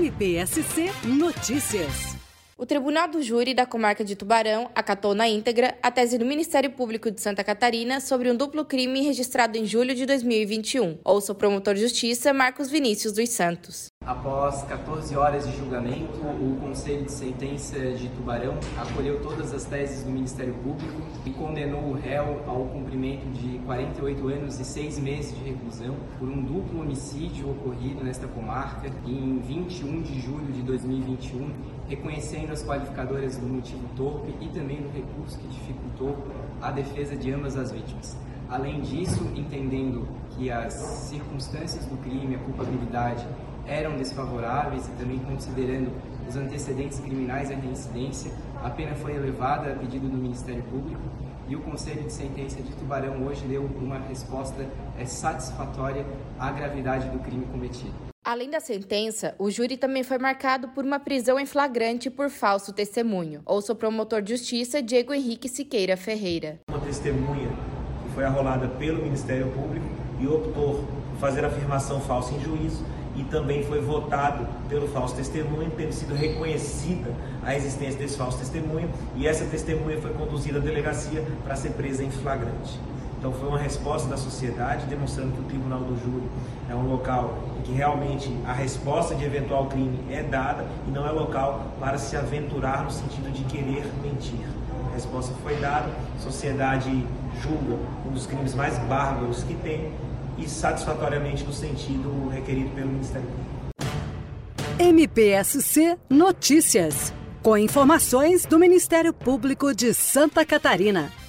MPSC Notícias. O Tribunal do Júri da Comarca de Tubarão acatou na íntegra a tese do Ministério Público de Santa Catarina sobre um duplo crime registrado em julho de 2021. Ouça o promotor de justiça Marcos Vinícius dos Santos. Após 14 horas de julgamento, o Conselho de Sentença de Tubarão acolheu todas as teses do Ministério Público e condenou o réu ao cumprimento de 48 anos e 6 meses de reclusão por um duplo homicídio ocorrido nesta comarca em 21 de julho de 2021, reconhecendo as qualificadoras do motivo torpe e também do recurso que dificultou a defesa de ambas as vítimas. Além disso, entendendo que as circunstâncias do crime, a culpabilidade eram desfavoráveis e também considerando os antecedentes criminais e a reincidência, a pena foi elevada a pedido do Ministério Público e o Conselho de Sentença de Tubarão hoje deu uma resposta é, satisfatória à gravidade do crime cometido. Além da sentença, o júri também foi marcado por uma prisão em flagrante por falso testemunho. Ouça o promotor de justiça Diego Henrique Siqueira Ferreira. Uma testemunha foi arrolada pelo Ministério Público e optou fazer afirmação falsa em juízo e também foi votado pelo falso testemunho, tendo sido reconhecida a existência desse falso testemunho e essa testemunha foi conduzida à delegacia para ser presa em flagrante. Então foi uma resposta da sociedade demonstrando que o Tribunal do Júri é um local em que realmente a resposta de eventual crime é dada e não é local para se aventurar no sentido de querer mentir. A resposta foi dada, a sociedade julga um dos crimes mais bárbaros que tem e satisfatoriamente no sentido requerido pelo Ministério Público. MPSC Notícias, com informações do Ministério Público de Santa Catarina.